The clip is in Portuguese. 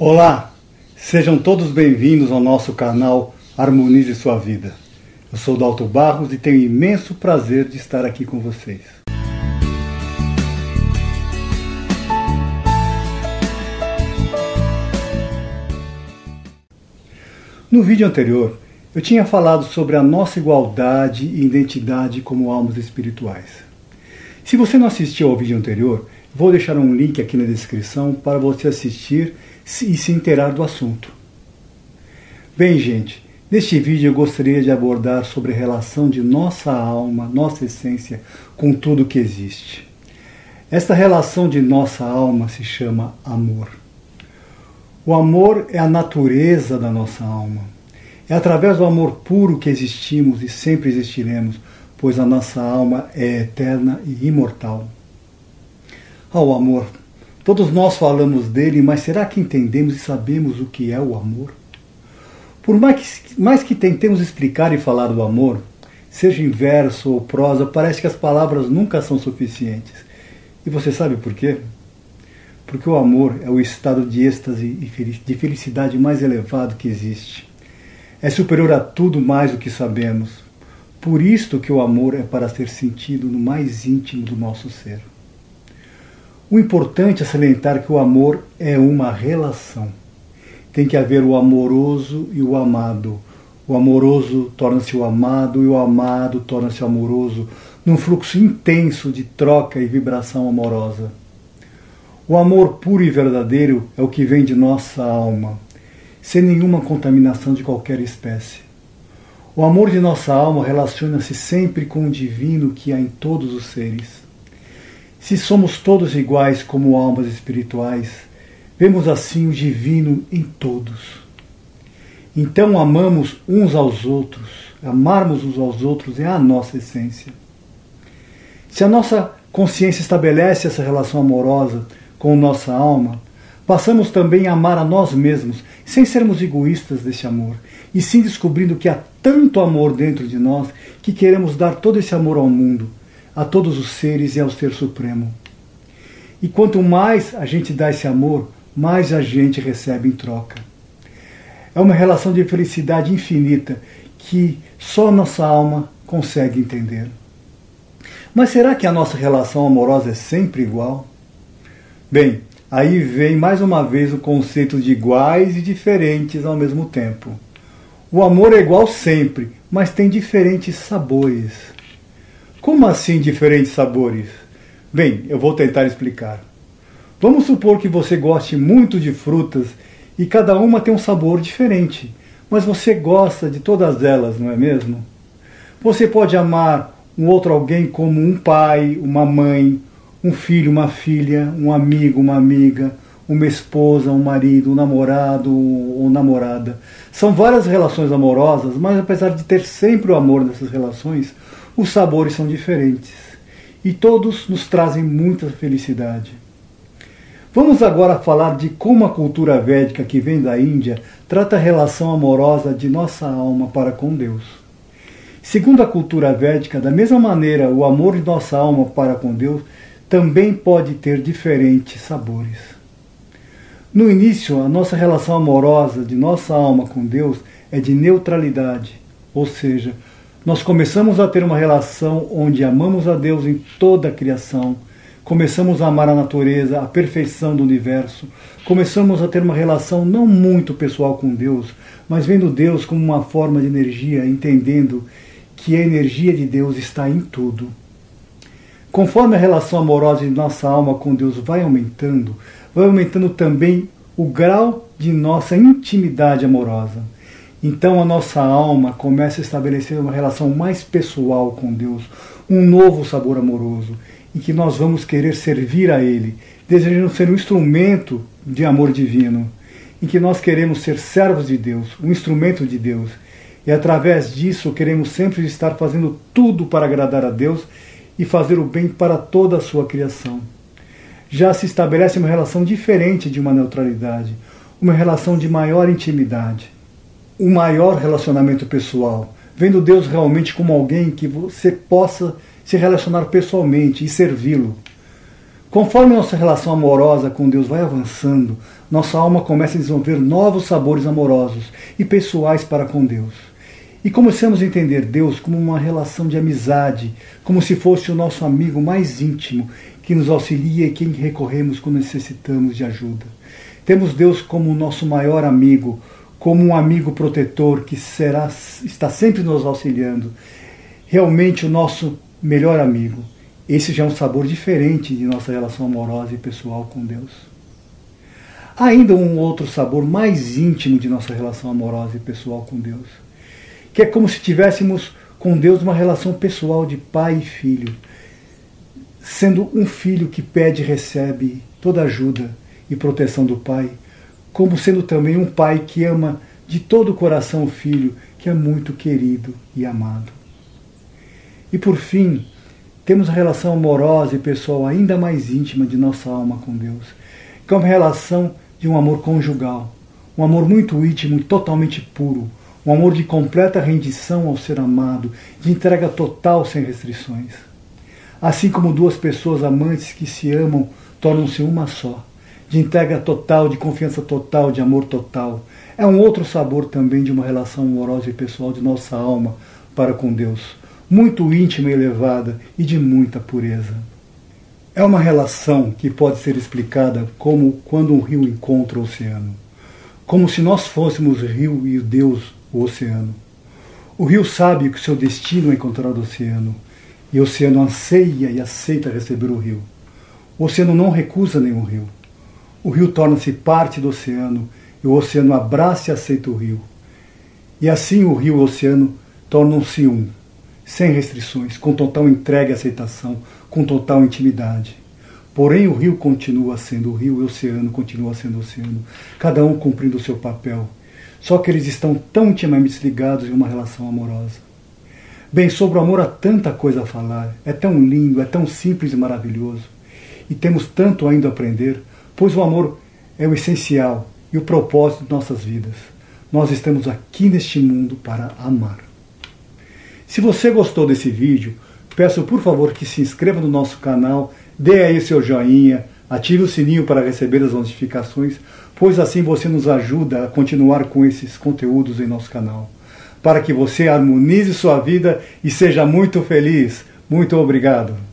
Olá, sejam todos bem-vindos ao nosso canal Harmonize Sua Vida. Eu sou Dalto Barros e tenho imenso prazer de estar aqui com vocês. No vídeo anterior, eu tinha falado sobre a nossa igualdade e identidade como almas espirituais. Se você não assistiu ao vídeo anterior, vou deixar um link aqui na descrição para você assistir e se inteirar do assunto. Bem, gente, neste vídeo eu gostaria de abordar sobre a relação de nossa alma, nossa essência, com tudo que existe. Esta relação de nossa alma se chama amor. O amor é a natureza da nossa alma. É através do amor puro que existimos e sempre existiremos, pois a nossa alma é eterna e imortal. Ao amor, Todos nós falamos dele, mas será que entendemos e sabemos o que é o amor? Por mais que, mais que tentemos explicar e falar do amor, seja em verso ou prosa, parece que as palavras nunca são suficientes. E você sabe por quê? Porque o amor é o estado de êxtase e de felicidade mais elevado que existe. É superior a tudo mais do que sabemos. Por isto que o amor é para ser sentido no mais íntimo do nosso ser. O importante é salientar que o amor é uma relação. Tem que haver o amoroso e o amado. O amoroso torna-se o amado e o amado torna-se amoroso, num fluxo intenso de troca e vibração amorosa. O amor puro e verdadeiro é o que vem de nossa alma, sem nenhuma contaminação de qualquer espécie. O amor de nossa alma relaciona-se sempre com o divino que há em todos os seres. Se somos todos iguais como almas espirituais, vemos assim o divino em todos. Então amamos uns aos outros, amarmos uns aos outros é a nossa essência. Se a nossa consciência estabelece essa relação amorosa com nossa alma, passamos também a amar a nós mesmos, sem sermos egoístas desse amor, e sim descobrindo que há tanto amor dentro de nós que queremos dar todo esse amor ao mundo, a todos os seres e ao Ser Supremo. E quanto mais a gente dá esse amor, mais a gente recebe em troca. É uma relação de felicidade infinita que só nossa alma consegue entender. Mas será que a nossa relação amorosa é sempre igual? Bem, aí vem mais uma vez o conceito de iguais e diferentes ao mesmo tempo. O amor é igual sempre, mas tem diferentes sabores. Como assim diferentes sabores? Bem, eu vou tentar explicar. Vamos supor que você goste muito de frutas e cada uma tem um sabor diferente, mas você gosta de todas elas, não é mesmo? Você pode amar um outro alguém como um pai, uma mãe, um filho, uma filha, um amigo, uma amiga, uma esposa, um marido, um namorado ou namorada. São várias relações amorosas, mas apesar de ter sempre o amor nessas relações, os sabores são diferentes e todos nos trazem muita felicidade. Vamos agora falar de como a cultura védica que vem da Índia trata a relação amorosa de nossa alma para com Deus. Segundo a cultura védica, da mesma maneira, o amor de nossa alma para com Deus também pode ter diferentes sabores. No início, a nossa relação amorosa de nossa alma com Deus é de neutralidade, ou seja, nós começamos a ter uma relação onde amamos a Deus em toda a criação, começamos a amar a natureza, a perfeição do universo, começamos a ter uma relação não muito pessoal com Deus, mas vendo Deus como uma forma de energia, entendendo que a energia de Deus está em tudo. Conforme a relação amorosa de nossa alma com Deus vai aumentando, vai aumentando também o grau de nossa intimidade amorosa. Então a nossa alma começa a estabelecer uma relação mais pessoal com Deus, um novo sabor amoroso, em que nós vamos querer servir a Ele, desejando ser um instrumento de amor divino, em que nós queremos ser servos de Deus, um instrumento de Deus. E através disso queremos sempre estar fazendo tudo para agradar a Deus e fazer o bem para toda a sua criação. Já se estabelece uma relação diferente de uma neutralidade, uma relação de maior intimidade um maior relacionamento pessoal, vendo Deus realmente como alguém que você possa se relacionar pessoalmente e servi-lo. Conforme nossa relação amorosa com Deus vai avançando, nossa alma começa a desenvolver novos sabores amorosos e pessoais para com Deus. E começamos a entender Deus como uma relação de amizade, como se fosse o nosso amigo mais íntimo, que nos auxilia e quem recorremos quando necessitamos de ajuda. Temos Deus como o nosso maior amigo, como um amigo protetor que será, está sempre nos auxiliando, realmente o nosso melhor amigo. Esse já é um sabor diferente de nossa relação amorosa e pessoal com Deus. Há ainda um outro sabor mais íntimo de nossa relação amorosa e pessoal com Deus, que é como se tivéssemos com Deus uma relação pessoal de pai e filho, sendo um filho que pede e recebe toda ajuda e proteção do pai, como sendo também um pai que ama de todo o coração o filho que é muito querido e amado. E por fim, temos a relação amorosa e pessoal ainda mais íntima de nossa alma com Deus, que é uma relação de um amor conjugal, um amor muito íntimo e totalmente puro, um amor de completa rendição ao ser amado, de entrega total sem restrições. Assim como duas pessoas amantes que se amam tornam-se uma só, de entrega total, de confiança total, de amor total. É um outro sabor também de uma relação amorosa e pessoal de nossa alma para com Deus muito íntima e elevada e de muita pureza. É uma relação que pode ser explicada como quando um rio encontra o oceano, como se nós fôssemos o rio e o Deus o oceano. O rio sabe que seu destino é encontrar o oceano, e o oceano anseia e aceita receber o rio. O oceano não recusa nenhum rio. O rio torna-se parte do oceano, e o oceano abraça e aceita o rio. E assim o rio e o oceano tornam-se um sem restrições, com total entrega e aceitação, com total intimidade. Porém, o rio continua sendo o rio e o oceano continua sendo o oceano, cada um cumprindo o seu papel. Só que eles estão tão intimamente ligados em uma relação amorosa. Bem, sobre o amor há tanta coisa a falar, é tão lindo, é tão simples e maravilhoso. E temos tanto ainda a aprender, pois o amor é o essencial e o propósito de nossas vidas. Nós estamos aqui neste mundo para amar. Se você gostou desse vídeo, peço por favor que se inscreva no nosso canal, dê aí seu joinha, ative o sininho para receber as notificações, pois assim você nos ajuda a continuar com esses conteúdos em nosso canal. Para que você harmonize sua vida e seja muito feliz. Muito obrigado.